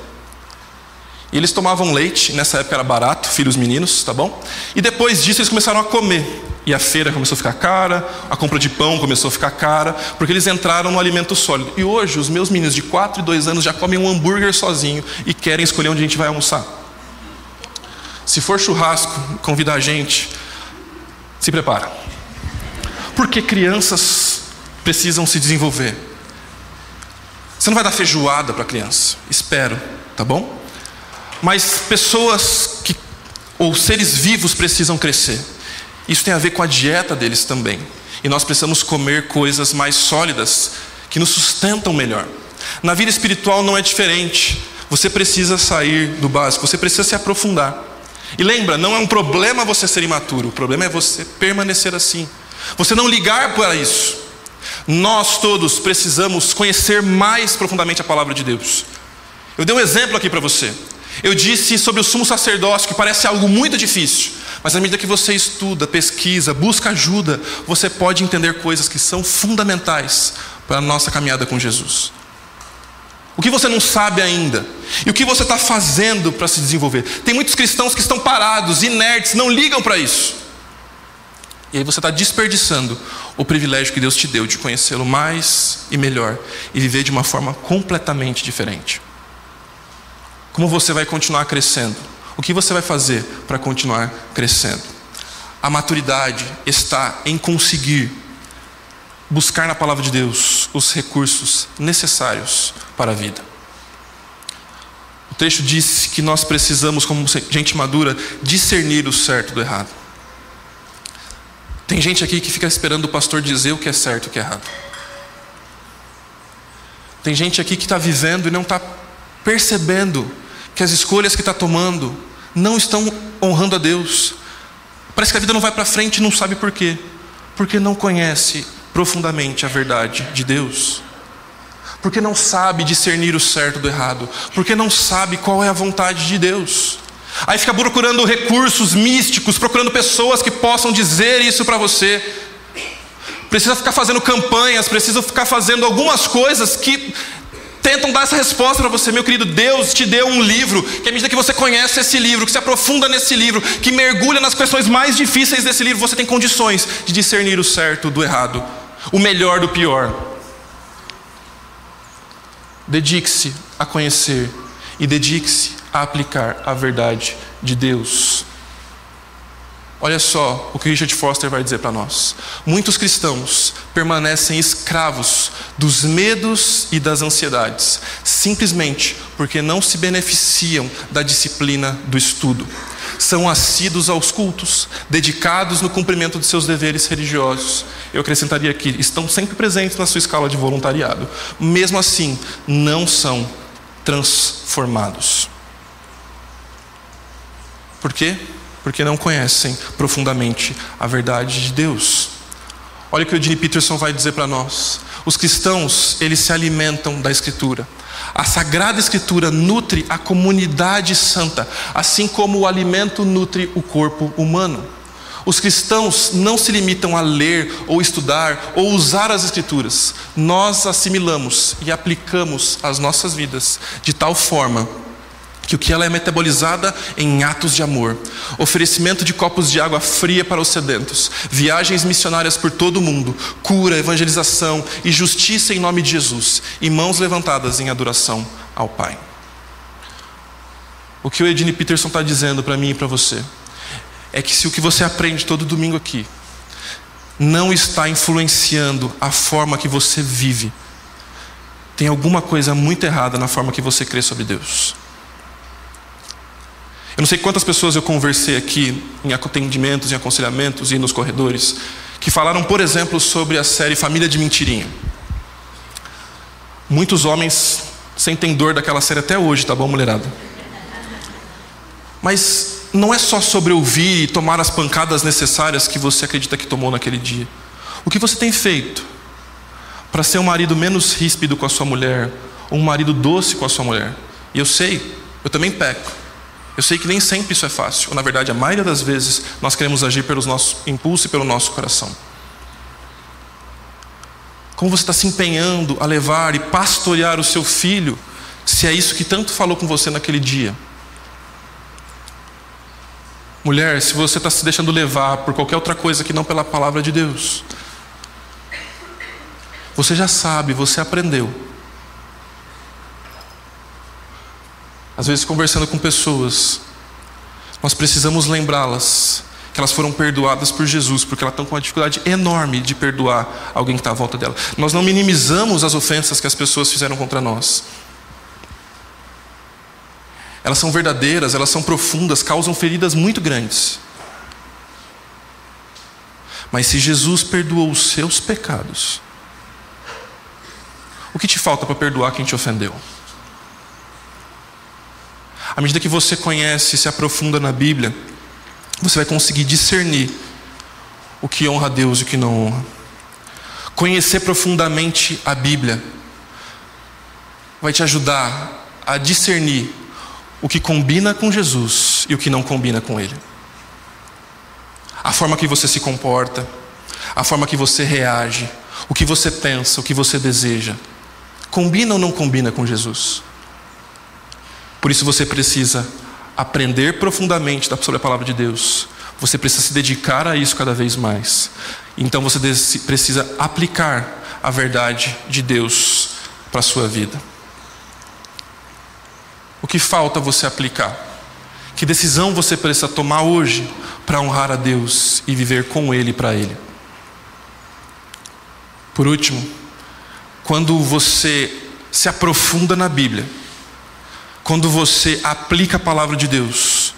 E eles tomavam leite, nessa época era barato, filhos meninos, tá bom? E depois disso eles começaram a comer. E a feira começou a ficar cara, a compra de pão começou a ficar cara, porque eles entraram no alimento sólido. E hoje os meus meninos de 4 e 2 anos já comem um hambúrguer sozinho e querem escolher onde a gente vai almoçar. Se for churrasco, convidar a gente, se prepara. Porque crianças precisam se desenvolver. Você não vai dar feijoada para criança, espero, tá bom? Mas pessoas que, ou seres vivos precisam crescer. Isso tem a ver com a dieta deles também. E nós precisamos comer coisas mais sólidas, que nos sustentam melhor. Na vida espiritual não é diferente. Você precisa sair do básico, você precisa se aprofundar. E lembra, não é um problema você ser imaturo, o problema é você permanecer assim. Você não ligar para isso. Nós todos precisamos conhecer mais profundamente a palavra de Deus. Eu dei um exemplo aqui para você. Eu disse sobre o sumo sacerdócio, que parece algo muito difícil, mas à medida que você estuda, pesquisa, busca ajuda, você pode entender coisas que são fundamentais para a nossa caminhada com Jesus. O que você não sabe ainda? E o que você está fazendo para se desenvolver? Tem muitos cristãos que estão parados, inertes, não ligam para isso. E aí você está desperdiçando o privilégio que Deus te deu de conhecê-lo mais e melhor e viver de uma forma completamente diferente. Como você vai continuar crescendo? O que você vai fazer para continuar crescendo? A maturidade está em conseguir buscar na palavra de Deus os recursos necessários para a vida. O texto diz que nós precisamos, como gente madura, discernir o certo do errado. Tem gente aqui que fica esperando o pastor dizer o que é certo e o que é errado. Tem gente aqui que está vivendo e não está percebendo que as escolhas que está tomando não estão honrando a Deus. Parece que a vida não vai para frente e não sabe por quê. Porque não conhece profundamente a verdade de Deus. Porque não sabe discernir o certo do errado. Porque não sabe qual é a vontade de Deus. Aí fica procurando recursos místicos, procurando pessoas que possam dizer isso para você. Precisa ficar fazendo campanhas, precisa ficar fazendo algumas coisas que tentam dar essa resposta para você, meu querido. Deus te deu um livro, que à medida que você conhece esse livro, que se aprofunda nesse livro, que mergulha nas questões mais difíceis desse livro, você tem condições de discernir o certo do errado, o melhor do pior. Dedique-se a conhecer e dedique-se a aplicar a verdade de Deus. Olha só o que Richard Foster vai dizer para nós. Muitos cristãos permanecem escravos dos medos e das ansiedades, simplesmente porque não se beneficiam da disciplina do estudo. São assíduos aos cultos, dedicados no cumprimento de seus deveres religiosos. Eu acrescentaria aqui, estão sempre presentes na sua escala de voluntariado. Mesmo assim, não são transformados. Por quê? Porque não conhecem profundamente a verdade de Deus. Olha o que o Eugene Peterson vai dizer para nós. Os cristãos, eles se alimentam da Escritura. A Sagrada Escritura nutre a comunidade santa, assim como o alimento nutre o corpo humano. Os cristãos não se limitam a ler ou estudar ou usar as Escrituras. Nós assimilamos e aplicamos às nossas vidas de tal forma que o que ela é metabolizada em atos de amor, oferecimento de copos de água fria para os sedentos, viagens missionárias por todo o mundo, cura, evangelização e justiça em nome de Jesus, e mãos levantadas em adoração ao Pai. O que o Edine Peterson está dizendo para mim e para você é que se o que você aprende todo domingo aqui não está influenciando a forma que você vive, tem alguma coisa muito errada na forma que você crê sobre Deus. Eu não sei quantas pessoas eu conversei aqui em atendimentos, em aconselhamentos e nos corredores, que falaram, por exemplo, sobre a série Família de Mentirinha. Muitos homens sentem dor daquela série até hoje, tá bom, mulherada? Mas não é só sobre ouvir e tomar as pancadas necessárias que você acredita que tomou naquele dia. O que você tem feito para ser um marido menos ríspido com a sua mulher, ou um marido doce com a sua mulher? E eu sei, eu também peco. Eu sei que nem sempre isso é fácil. Ou, na verdade, a maioria das vezes nós queremos agir pelos nossos impulsos e pelo nosso coração. Como você está se empenhando a levar e pastorear o seu filho, se é isso que tanto falou com você naquele dia? Mulher, se você está se deixando levar por qualquer outra coisa que não pela palavra de Deus, você já sabe, você aprendeu Às vezes, conversando com pessoas, nós precisamos lembrá-las que elas foram perdoadas por Jesus, porque elas estão com uma dificuldade enorme de perdoar alguém que está à volta dela. Nós não minimizamos as ofensas que as pessoas fizeram contra nós. Elas são verdadeiras, elas são profundas, causam feridas muito grandes. Mas se Jesus perdoou os seus pecados, o que te falta para perdoar quem te ofendeu? À medida que você conhece e se aprofunda na Bíblia, você vai conseguir discernir o que honra a Deus e o que não honra. Conhecer profundamente a Bíblia vai te ajudar a discernir o que combina com Jesus e o que não combina com Ele. A forma que você se comporta, a forma que você reage, o que você pensa, o que você deseja, combina ou não combina com Jesus? Por isso você precisa aprender profundamente sobre a palavra de Deus. Você precisa se dedicar a isso cada vez mais. Então você precisa aplicar a verdade de Deus para a sua vida. O que falta você aplicar? Que decisão você precisa tomar hoje para honrar a Deus e viver com Ele para Ele. Por último, quando você se aprofunda na Bíblia, quando você aplica a palavra de Deus,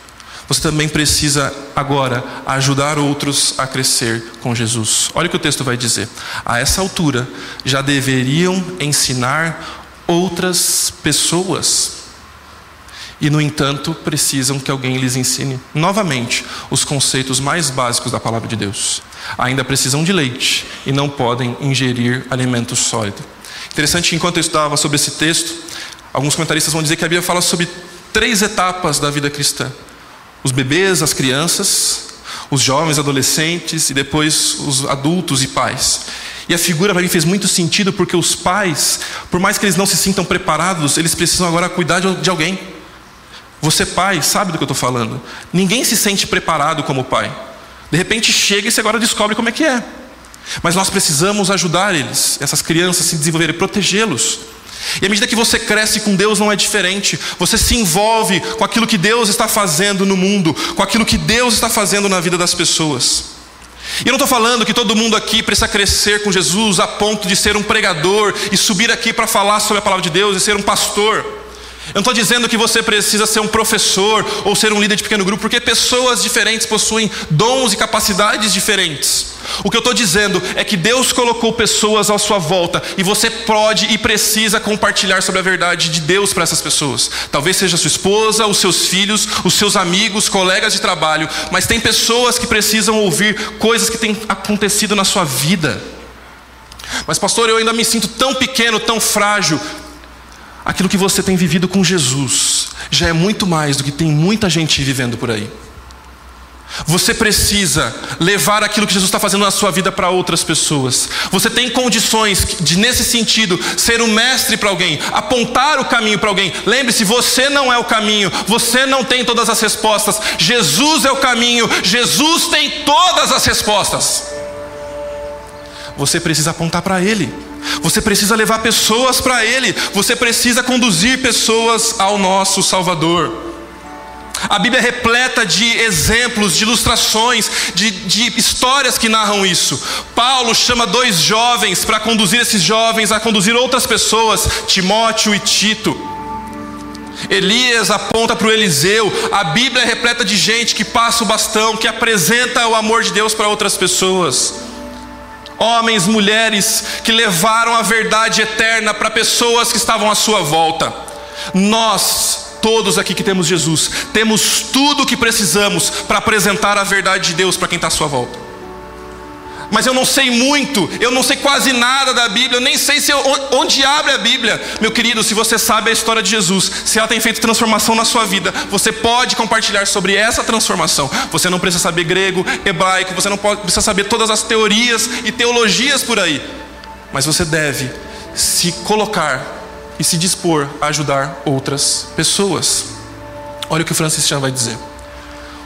você também precisa agora ajudar outros a crescer com Jesus. Olha o que o texto vai dizer. A essa altura já deveriam ensinar outras pessoas. E, no entanto, precisam que alguém lhes ensine novamente os conceitos mais básicos da palavra de Deus. Ainda precisam de leite e não podem ingerir alimento sólido. Interessante enquanto eu estudava sobre esse texto, alguns comentaristas vão dizer que a Bíblia fala sobre três etapas da vida cristã: os bebês, as crianças, os jovens, adolescentes e depois os adultos e pais. E a figura para mim fez muito sentido porque os pais, por mais que eles não se sintam preparados, eles precisam agora cuidar de alguém. Você, pai, sabe do que eu estou falando. Ninguém se sente preparado como pai. De repente chega e você agora descobre como é que é. Mas nós precisamos ajudar eles, essas crianças, a se desenvolverem, protegê-los. E à medida que você cresce com Deus não é diferente. Você se envolve com aquilo que Deus está fazendo no mundo, com aquilo que Deus está fazendo na vida das pessoas. E eu não estou falando que todo mundo aqui precisa crescer com Jesus a ponto de ser um pregador e subir aqui para falar sobre a palavra de Deus e ser um pastor. Eu não estou dizendo que você precisa ser um professor ou ser um líder de pequeno grupo, porque pessoas diferentes possuem dons e capacidades diferentes. O que eu estou dizendo é que Deus colocou pessoas à sua volta e você pode e precisa compartilhar sobre a verdade de Deus para essas pessoas. Talvez seja sua esposa, os seus filhos, os seus amigos, colegas de trabalho, mas tem pessoas que precisam ouvir coisas que têm acontecido na sua vida. Mas, pastor, eu ainda me sinto tão pequeno, tão frágil. Aquilo que você tem vivido com Jesus já é muito mais do que tem muita gente vivendo por aí. Você precisa levar aquilo que Jesus está fazendo na sua vida para outras pessoas. Você tem condições de, nesse sentido, ser um mestre para alguém, apontar o caminho para alguém. Lembre-se, você não é o caminho, você não tem todas as respostas. Jesus é o caminho, Jesus tem todas as respostas. Você precisa apontar para Ele. Você precisa levar pessoas para Ele. Você precisa conduzir pessoas ao nosso Salvador. A Bíblia é repleta de exemplos, de ilustrações, de, de histórias que narram isso. Paulo chama dois jovens para conduzir esses jovens a conduzir outras pessoas, Timóteo e Tito. Elias aponta para o Eliseu. A Bíblia é repleta de gente que passa o bastão, que apresenta o amor de Deus para outras pessoas. Homens, mulheres que levaram a verdade eterna para pessoas que estavam à sua volta. Nós todos aqui que temos Jesus, temos tudo o que precisamos para apresentar a verdade de Deus para quem está à sua volta. Mas eu não sei muito, eu não sei quase nada da Bíblia, eu nem sei se eu, onde abre a Bíblia. Meu querido, se você sabe a história de Jesus, se ela tem feito transformação na sua vida, você pode compartilhar sobre essa transformação. Você não precisa saber grego, hebraico, você não precisa saber todas as teorias e teologias por aí. Mas você deve se colocar e se dispor a ajudar outras pessoas. Olha o que Francis Chan vai dizer.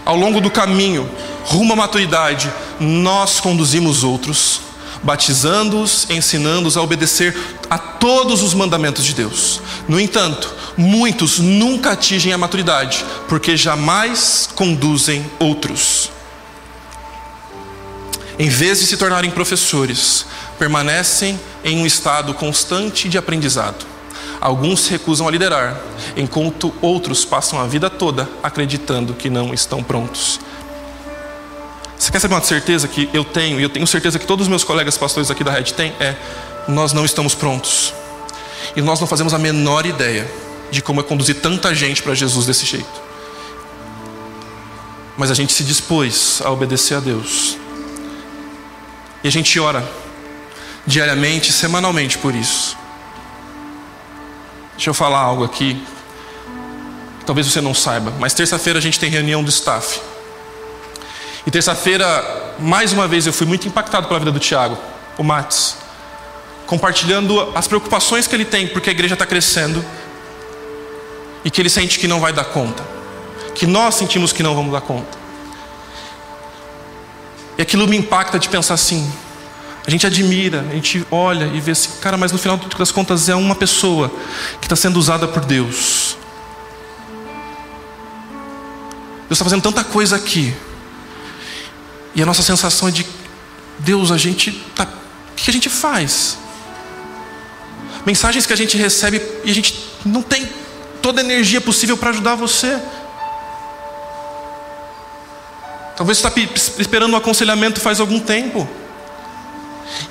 Ao longo do caminho, rumo à maturidade, nós conduzimos outros, batizando-os, ensinando-os a obedecer a todos os mandamentos de Deus. No entanto, muitos nunca atingem a maturidade, porque jamais conduzem outros. Em vez de se tornarem professores, permanecem em um estado constante de aprendizado. Alguns se recusam a liderar, enquanto outros passam a vida toda acreditando que não estão prontos. Você quer saber uma certeza que eu tenho, e eu tenho certeza que todos os meus colegas pastores aqui da rede têm? É: nós não estamos prontos. E nós não fazemos a menor ideia de como é conduzir tanta gente para Jesus desse jeito. Mas a gente se dispôs a obedecer a Deus. E a gente ora diariamente, semanalmente por isso. Deixa eu falar algo aqui. Talvez você não saiba, mas terça-feira a gente tem reunião do staff. E terça-feira, mais uma vez, eu fui muito impactado pela vida do Tiago, o Matos, compartilhando as preocupações que ele tem, porque a igreja está crescendo e que ele sente que não vai dar conta, que nós sentimos que não vamos dar conta. E aquilo me impacta de pensar assim: a gente admira, a gente olha e vê assim, cara, mas no final das contas é uma pessoa que está sendo usada por Deus. Deus está fazendo tanta coisa aqui. E a nossa sensação é de Deus, a gente tá, o que a gente faz? Mensagens que a gente recebe e a gente não tem toda a energia possível para ajudar você. Talvez você está esperando um aconselhamento faz algum tempo.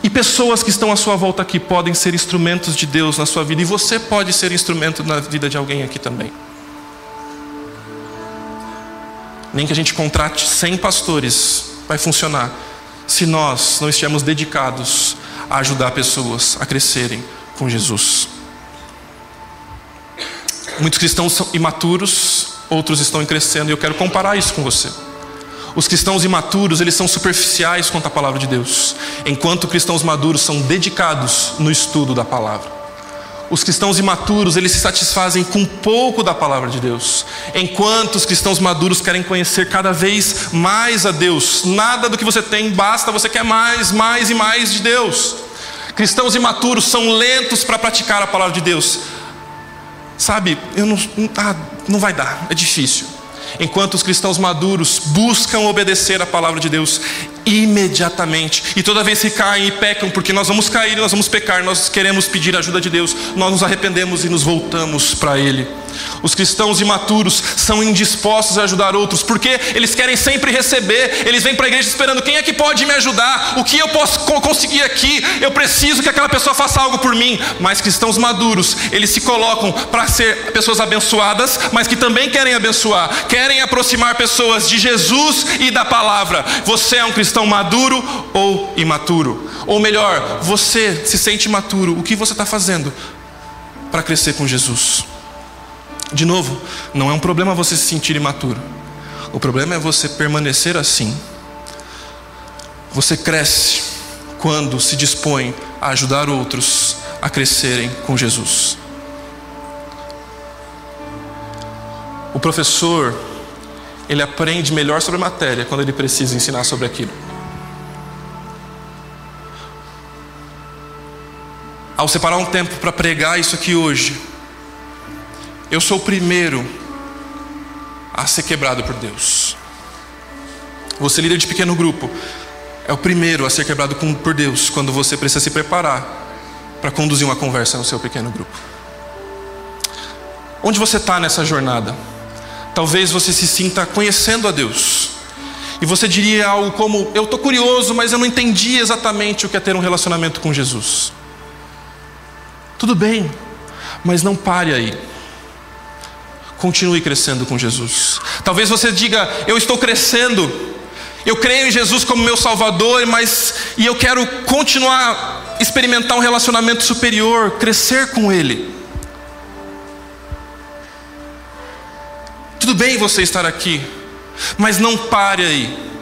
E pessoas que estão à sua volta aqui podem ser instrumentos de Deus na sua vida, e você pode ser instrumento na vida de alguém aqui também. Nem que a gente contrate 100 pastores vai funcionar se nós não estivermos dedicados a ajudar pessoas a crescerem com Jesus. Muitos cristãos são imaturos, outros estão crescendo, e eu quero comparar isso com você. Os cristãos imaturos, eles são superficiais quanto à palavra de Deus, enquanto cristãos maduros são dedicados no estudo da palavra. Os cristãos imaturos, eles se satisfazem com pouco da palavra de Deus, enquanto os cristãos maduros querem conhecer cada vez mais a Deus. Nada do que você tem basta, você quer mais, mais e mais de Deus. Cristãos imaturos são lentos para praticar a palavra de Deus. Sabe, eu não, ah, não vai dar, é difícil. Enquanto os cristãos maduros buscam obedecer a palavra de Deus imediatamente, e toda vez que caem e pecam, porque nós vamos cair, nós vamos pecar, nós queremos pedir a ajuda de Deus, nós nos arrependemos e nos voltamos para Ele. Os cristãos imaturos são indispostos a ajudar outros, porque eles querem sempre receber, eles vêm para a igreja esperando: quem é que pode me ajudar? O que eu posso conseguir aqui? Eu preciso que aquela pessoa faça algo por mim. Mas cristãos maduros, eles se colocam para ser pessoas abençoadas, mas que também querem abençoar, querem aproximar pessoas de Jesus e da palavra. Você é um cristão maduro ou imaturo? Ou melhor, você se sente imaturo, o que você está fazendo para crescer com Jesus? De novo, não é um problema você se sentir imaturo. O problema é você permanecer assim. Você cresce quando se dispõe a ajudar outros a crescerem com Jesus. O professor, ele aprende melhor sobre a matéria quando ele precisa ensinar sobre aquilo. Ao separar um tempo para pregar isso aqui hoje, eu sou o primeiro a ser quebrado por Deus. Você líder de pequeno grupo é o primeiro a ser quebrado por Deus quando você precisa se preparar para conduzir uma conversa no seu pequeno grupo. Onde você está nessa jornada? Talvez você se sinta conhecendo a Deus. E você diria algo como: Eu estou curioso, mas eu não entendi exatamente o que é ter um relacionamento com Jesus. Tudo bem, mas não pare aí. Continue crescendo com Jesus. Talvez você diga: Eu estou crescendo, eu creio em Jesus como meu Salvador, mas e eu quero continuar experimentar um relacionamento superior, crescer com Ele. Tudo bem você estar aqui, mas não pare aí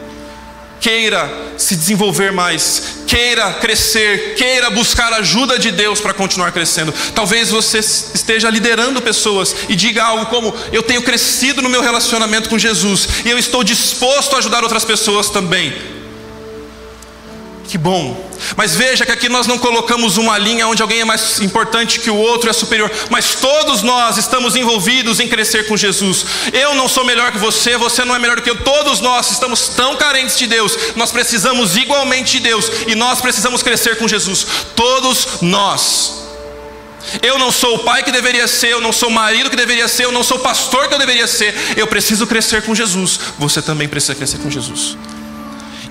queira se desenvolver mais, queira crescer, queira buscar ajuda de Deus para continuar crescendo. Talvez você esteja liderando pessoas e diga algo como: Eu tenho crescido no meu relacionamento com Jesus e eu estou disposto a ajudar outras pessoas também. Que bom. Mas veja que aqui nós não colocamos uma linha onde alguém é mais importante que o outro, é superior. Mas todos nós estamos envolvidos em crescer com Jesus. Eu não sou melhor que você, você não é melhor do que eu. Todos nós estamos tão carentes de Deus. Nós precisamos igualmente de Deus. E nós precisamos crescer com Jesus. Todos nós. Eu não sou o pai que deveria ser, eu não sou o marido que deveria ser, eu não sou o pastor que eu deveria ser. Eu preciso crescer com Jesus. Você também precisa crescer com Jesus.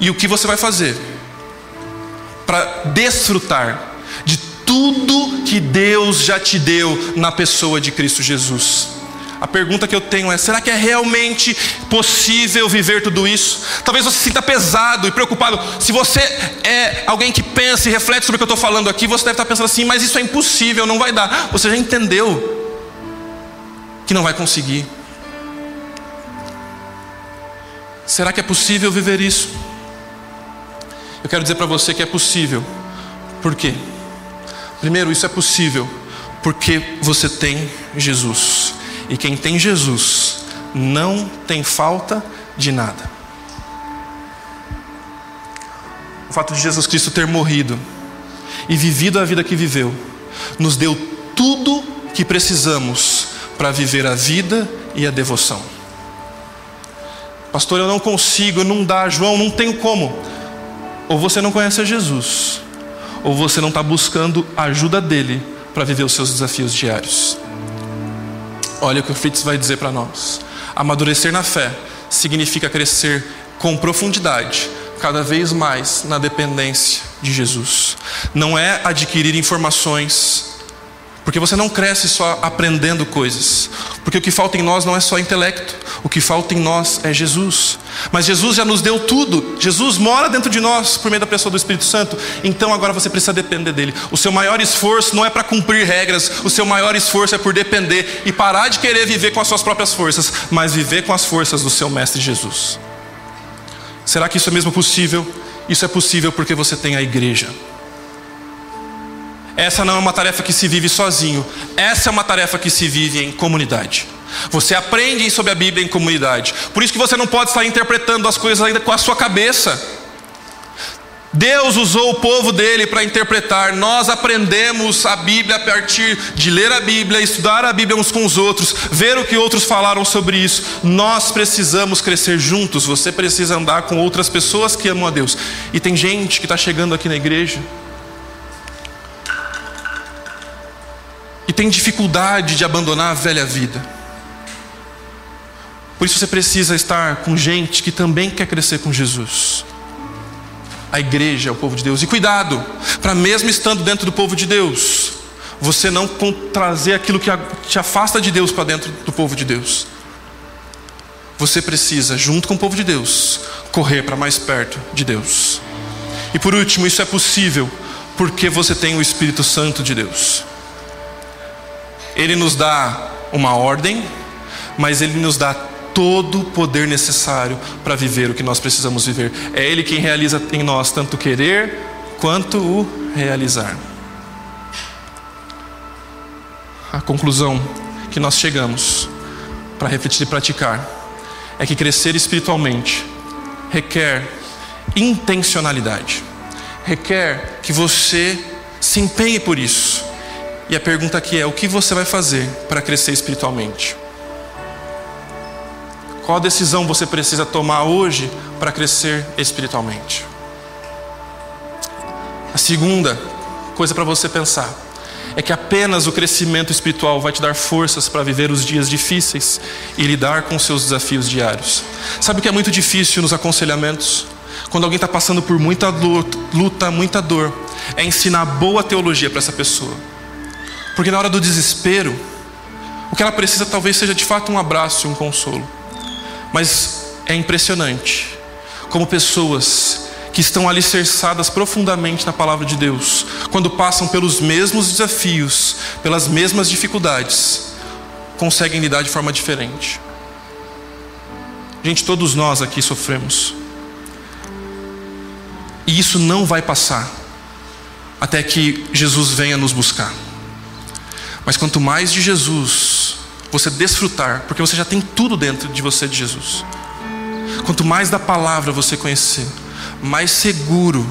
E o que você vai fazer? Para desfrutar de tudo que Deus já te deu na pessoa de Cristo Jesus. A pergunta que eu tenho é: será que é realmente possível viver tudo isso? Talvez você se sinta pesado e preocupado. Se você é alguém que pensa e reflete sobre o que eu estou falando aqui, você deve estar pensando assim: mas isso é impossível, não vai dar. Você já entendeu que não vai conseguir. Será que é possível viver isso? Quero dizer para você que é possível. Por quê? Primeiro, isso é possível porque você tem Jesus. E quem tem Jesus não tem falta de nada. O fato de Jesus Cristo ter morrido e vivido a vida que viveu, nos deu tudo que precisamos para viver a vida e a devoção. Pastor, eu não consigo, não dá, João, não tenho como. Ou você não conhece a Jesus, ou você não está buscando a ajuda dele para viver os seus desafios diários. Olha o que o Fritz vai dizer para nós. Amadurecer na fé significa crescer com profundidade, cada vez mais na dependência de Jesus. Não é adquirir informações, porque você não cresce só aprendendo coisas. Porque o que falta em nós não é só intelecto, o que falta em nós é Jesus. Mas Jesus já nos deu tudo. Jesus mora dentro de nós por meio da pessoa do Espírito Santo. Então agora você precisa depender dele. O seu maior esforço não é para cumprir regras, o seu maior esforço é por depender e parar de querer viver com as suas próprias forças, mas viver com as forças do seu mestre Jesus. Será que isso é mesmo possível? Isso é possível porque você tem a igreja. Essa não é uma tarefa que se vive sozinho, essa é uma tarefa que se vive em comunidade. Você aprende sobre a Bíblia em comunidade. Por isso que você não pode estar interpretando as coisas ainda com a sua cabeça. Deus usou o povo dele para interpretar. Nós aprendemos a Bíblia a partir de ler a Bíblia, estudar a Bíblia uns com os outros, ver o que outros falaram sobre isso. Nós precisamos crescer juntos. Você precisa andar com outras pessoas que amam a Deus. E tem gente que está chegando aqui na igreja e tem dificuldade de abandonar a velha vida. Por isso você precisa estar com gente que também quer crescer com Jesus. A igreja é o povo de Deus. E cuidado, para mesmo estando dentro do povo de Deus, você não trazer aquilo que te afasta de Deus para dentro do povo de Deus. Você precisa, junto com o povo de Deus, correr para mais perto de Deus. E por último, isso é possível porque você tem o Espírito Santo de Deus. Ele nos dá uma ordem, mas Ele nos dá todo o poder necessário para viver o que nós precisamos viver. É Ele quem realiza em nós tanto o querer quanto o realizar. A conclusão que nós chegamos para refletir e praticar é que crescer espiritualmente requer intencionalidade, requer que você se empenhe por isso e a pergunta aqui é: o que você vai fazer para crescer espiritualmente? Qual decisão você precisa tomar hoje para crescer espiritualmente? A segunda coisa para você pensar é que apenas o crescimento espiritual vai te dar forças para viver os dias difíceis e lidar com seus desafios diários. Sabe o que é muito difícil nos aconselhamentos? Quando alguém está passando por muita luta, muita dor, é ensinar boa teologia para essa pessoa. Porque na hora do desespero, o que ela precisa talvez seja de fato um abraço e um consolo. Mas é impressionante como pessoas que estão alicerçadas profundamente na palavra de Deus, quando passam pelos mesmos desafios, pelas mesmas dificuldades, conseguem lidar de forma diferente. Gente, todos nós aqui sofremos. E isso não vai passar até que Jesus venha nos buscar. Mas quanto mais de Jesus você desfrutar, porque você já tem tudo dentro de você de Jesus. Quanto mais da palavra você conhecer, mais seguro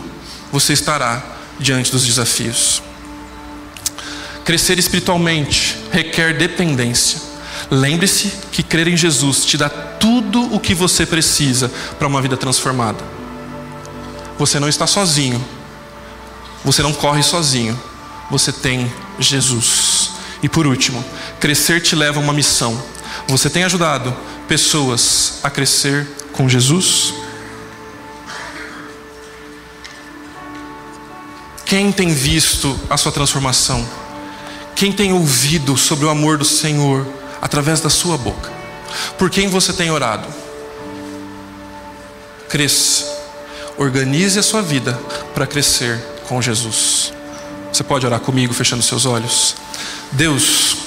você estará diante dos desafios. Crescer espiritualmente requer dependência. Lembre-se que crer em Jesus te dá tudo o que você precisa para uma vida transformada. Você não está sozinho. Você não corre sozinho. Você tem Jesus. E por último, crescer te leva a uma missão. Você tem ajudado pessoas a crescer com Jesus? Quem tem visto a sua transformação? Quem tem ouvido sobre o amor do Senhor através da sua boca? Por quem você tem orado? Cresça. Organize a sua vida para crescer com Jesus. Você pode orar comigo fechando seus olhos? Deus,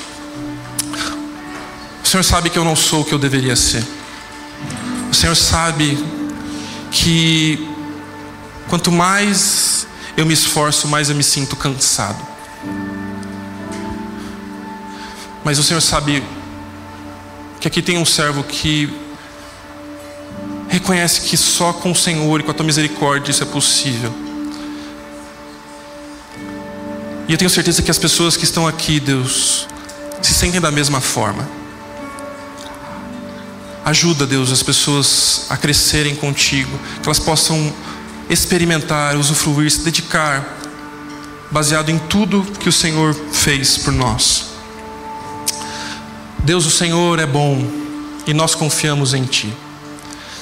o Senhor sabe que eu não sou o que eu deveria ser. O Senhor sabe que quanto mais eu me esforço, mais eu me sinto cansado. Mas o Senhor sabe que aqui tem um servo que reconhece que só com o Senhor e com a tua misericórdia isso é possível. E eu tenho certeza que as pessoas que estão aqui, Deus, se sentem da mesma forma. Ajuda, Deus, as pessoas a crescerem contigo, que elas possam experimentar, usufruir, se dedicar, baseado em tudo que o Senhor fez por nós. Deus, o Senhor é bom e nós confiamos em Ti.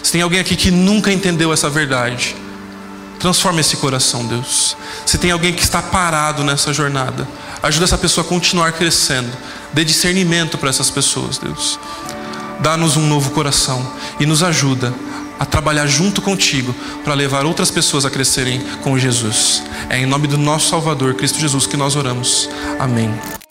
Se tem alguém aqui que nunca entendeu essa verdade, transforma esse coração, Deus. Se tem alguém que está parado nessa jornada, ajuda essa pessoa a continuar crescendo. Dê discernimento para essas pessoas, Deus. Dá-nos um novo coração e nos ajuda a trabalhar junto contigo para levar outras pessoas a crescerem com Jesus. É em nome do nosso Salvador, Cristo Jesus, que nós oramos. Amém.